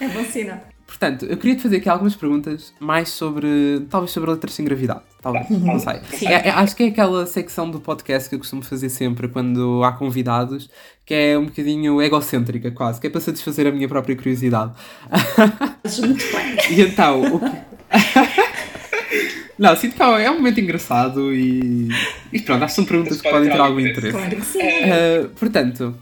É bom sinal. Portanto, eu queria te fazer aqui algumas perguntas mais sobre, talvez sobre letras sem gravidade, talvez, uhum. não sei. É, é, acho que é aquela secção do podcast que eu costumo fazer sempre quando há convidados, que é um bocadinho egocêntrica quase, que é para satisfazer a minha própria curiosidade. Muito bem. e então, o que... Não, sinto que é um momento engraçado e, e pronto, acho que são perguntas que podem ter algum interesse. Claro que sim. Uh, portanto,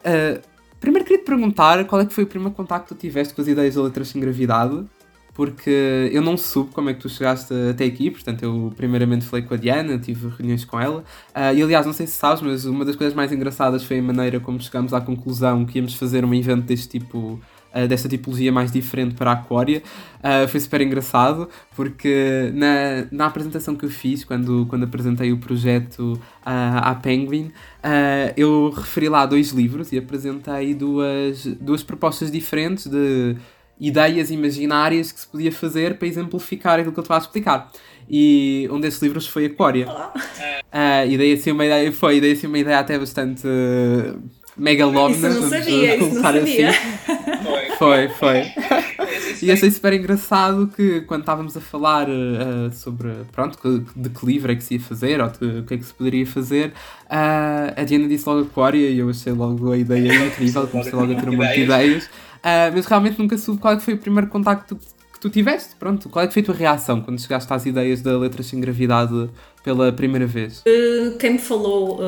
uh, primeiro queria te perguntar qual é que foi o primeiro contacto que tu tiveste com as ideias de letras sem gravidade, porque eu não soube como é que tu chegaste até aqui, portanto eu primeiramente falei com a Diana, tive reuniões com ela, uh, e aliás, não sei se sabes, mas uma das coisas mais engraçadas foi a maneira como chegamos à conclusão que íamos fazer um evento deste tipo uh, desta tipologia mais diferente para a Aquária. Uh, foi super engraçado porque na, na apresentação que eu fiz, quando, quando apresentei o projeto uh, à Penguin, eu referi lá dois livros e apresentei duas, duas propostas diferentes de ideias imaginárias que se podia fazer para exemplificar aquilo que eu te vou explicar. E um desses livros foi Aquária. Uh, e daí assim uma ideia, foi, daí assim uma ideia até bastante megalómana. Isso não sabia, isso não sabia. Assim. Foi, foi. e achei super engraçado que quando estávamos a falar uh, sobre pronto, de que livro é que se ia fazer ou o que é que se poderia fazer, uh, a Diana disse logo Aquária e eu achei logo a ideia incrível, comecei logo a ter um monte de ideias. Uh, mas realmente nunca soube qual é que foi o primeiro contacto que tu tiveste. Pronto, qual é que foi a tua reação quando chegaste às ideias da Letras Sem Gravidade pela primeira vez? quem me falou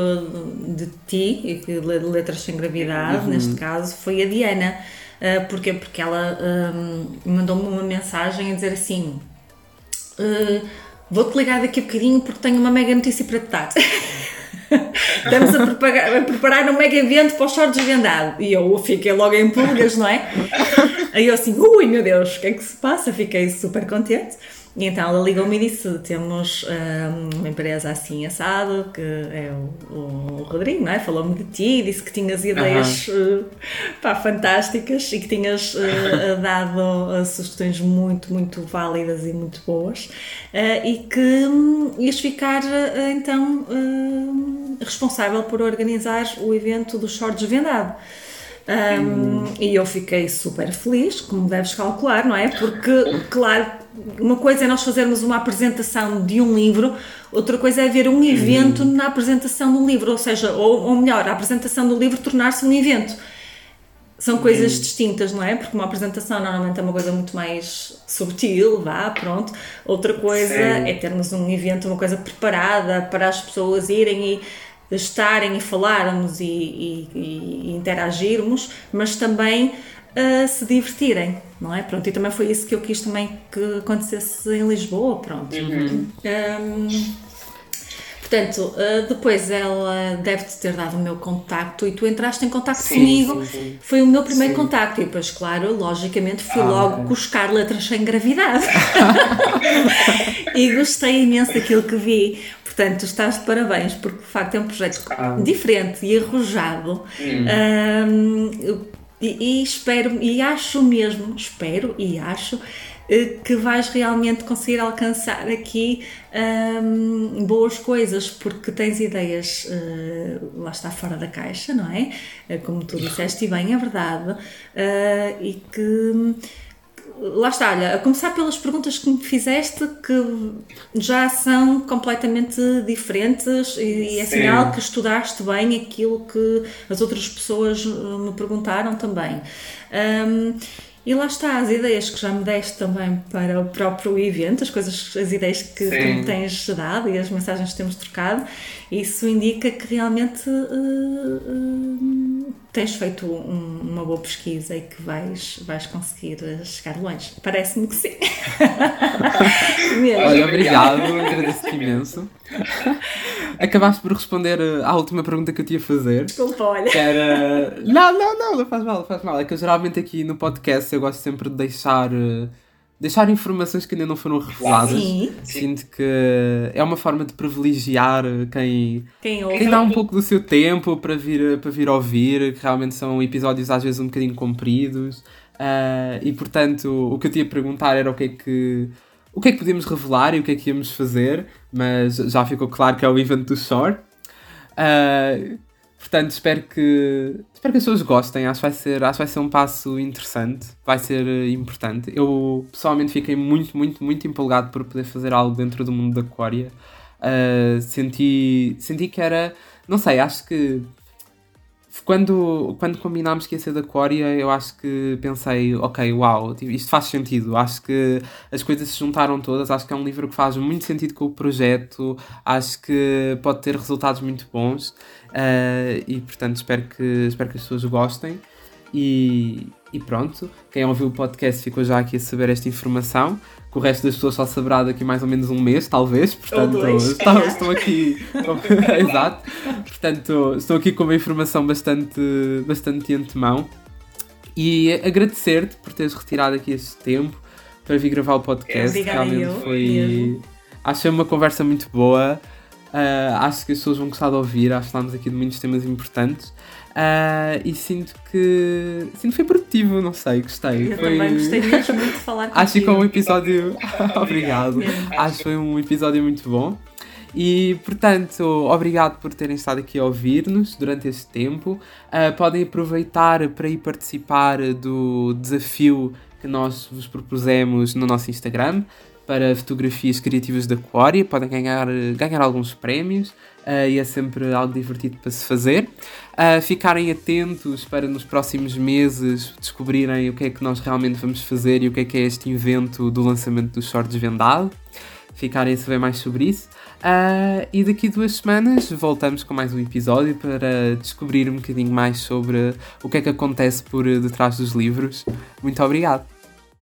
de ti, de Letras Sem Gravidade, uhum. neste caso, foi a Diana. Uh, porquê? Porque ela uh, mandou-me uma mensagem a dizer assim: uh, Vou-te ligar daqui a bocadinho porque tenho uma mega notícia para te dar. Estamos a preparar, a preparar um mega evento para os shorts vendado. E eu fiquei logo em pulgas, não é? Aí eu assim, ui meu Deus, o que é que se passa? Fiquei super contente. E então ela ligou-me e disse: temos um, uma empresa assim assado, que é o, o Rodrigo, não é? Falou-me de ti, disse que tinhas ideias uh, pá, fantásticas e que tinhas uh, dado uh, sugestões muito, muito válidas e muito boas uh, e que um, ias ficar uh, então hum, responsável por organizar o evento do Short Desvendado. Um, hum. E eu fiquei super feliz, como deves calcular, não é? Porque, claro, uma coisa é nós fazermos uma apresentação de um livro, outra coisa é haver um evento uhum. na apresentação do livro, ou seja, ou, ou melhor, a apresentação do livro tornar-se um evento. São coisas uhum. distintas, não é? Porque uma apresentação normalmente é uma coisa muito mais subtil, vá, pronto. Outra coisa Sim. é termos um evento, uma coisa preparada para as pessoas irem e estarem e falarmos e, e, e interagirmos, mas também a se divertirem, não é? Pronto, e também foi isso que eu quis também que acontecesse em Lisboa, pronto. Uhum. Um, portanto, uh, depois ela deve-te ter dado o meu contacto e tu entraste em contacto sim, comigo, sim, sim. foi o meu primeiro contacto e depois, claro, logicamente fui ah, logo buscar letras sem gravidade e gostei imenso daquilo que vi. Portanto, estás de parabéns, porque de facto é um projeto ah. diferente e arrojado. Hum. Um, e, e, espero, e acho mesmo, espero e acho eh, que vais realmente conseguir alcançar aqui um, boas coisas, porque tens ideias, uh, lá está fora da caixa, não é? Uh, como tu disseste, e bem, é verdade, uh, e que lá está, olha, a começar pelas perguntas que me fizeste que já são completamente diferentes e, é sinal que estudaste bem aquilo que as outras pessoas eh, me perguntaram também. Um, e lá está, as ideias que já me deste também para o próprio evento, as coisas, as ideias que Sim. tu me tens dado e as mensagens que temos trocado, isso indica que realmente uh, uh, tens feito um, uma boa pesquisa e que vais, vais conseguir chegar longe. Parece-me que sim. Olha, obrigado, agradeço-te imenso. Acabaste por responder eh, à última pergunta que eu te ia fazer. Desculpa, olha. Que era. Não, não, não, não faz mal, não faz mal. É que eu, geralmente aqui no podcast eu gosto sempre de deixar uh, deixar informações que ainda não foram reveladas. Sim. Sinto que é uma forma de privilegiar quem, Quem ouve. quem dá um pouco do seu tempo para vir, para vir ouvir, que realmente são episódios às vezes um bocadinho compridos. Ah, e portanto, o que eu tinha a perguntar era o que é que. O que é que podíamos revelar e o que é que íamos fazer, mas já ficou claro que é o evento do Shore. Ah, portanto, espero que, espero que as pessoas gostem. Acho que, vai ser, acho vai ser um passo interessante, vai ser eh, importante. Eu pessoalmente fiquei muito, muito, muito empolgado por poder fazer algo dentro do mundo da Aquária. Ah, senti, senti que era, não sei, acho que quando, quando combinámos que ia ser da Aquária, eu acho que pensei, ok, uau, tipo, isto faz sentido. Acho que as coisas se juntaram todas. Acho que é um livro que faz muito sentido com o projeto. Acho que pode ter resultados muito bons. eh, e portanto, espero que, espero que as pessoas gostem. E, e pronto, quem ouviu o podcast ficou já aqui a saber esta informação. Que o resto das pessoas só saberá daqui mais ou menos um mês, talvez. Portanto, estou, estou aqui. Exato. Portanto, estou aqui com uma informação bastante, bastante de antemão. E agradecer-te por teres retirado aqui este tempo para vir gravar o podcast. Obrigada Realmente eu, foi. mesmo. Acho que foi uma conversa muito boa. Ah, acho que as pessoas vão gostar de ouvir. Acho que falámos aqui de muitos temas importantes. Ah, e sinto que. Sinto que foi produtivo, não sei, gostei. Eu Foi- também gostei mesmo muito de falar contigo. Acho que foi um episódio. Obrigado. Acho que foi um episódio muito bom. E, portanto, obrigado por terem estado aqui a ouvir-nos durante este tempo. Ah, podem aproveitar para ir participar do desafio que nós vos propusemos no nosso Instagram para fotografias criativas da Aquária. Podem ganhar, ganhar alguns prémios ah, e é sempre algo divertido para se fazer. Ah, ficarem atentos para nos próximos meses descobrirem o que é que nós realmente vamos fazer e o que é que é este evento do lançamento do Short Desvendado. Ficarem a saber mais sobre isso. Ah, e daqui duas semanas voltamos com mais um episódio para descobrir um bocadinho mais sobre o que é que acontece por detrás dos livros. Muito obrigado!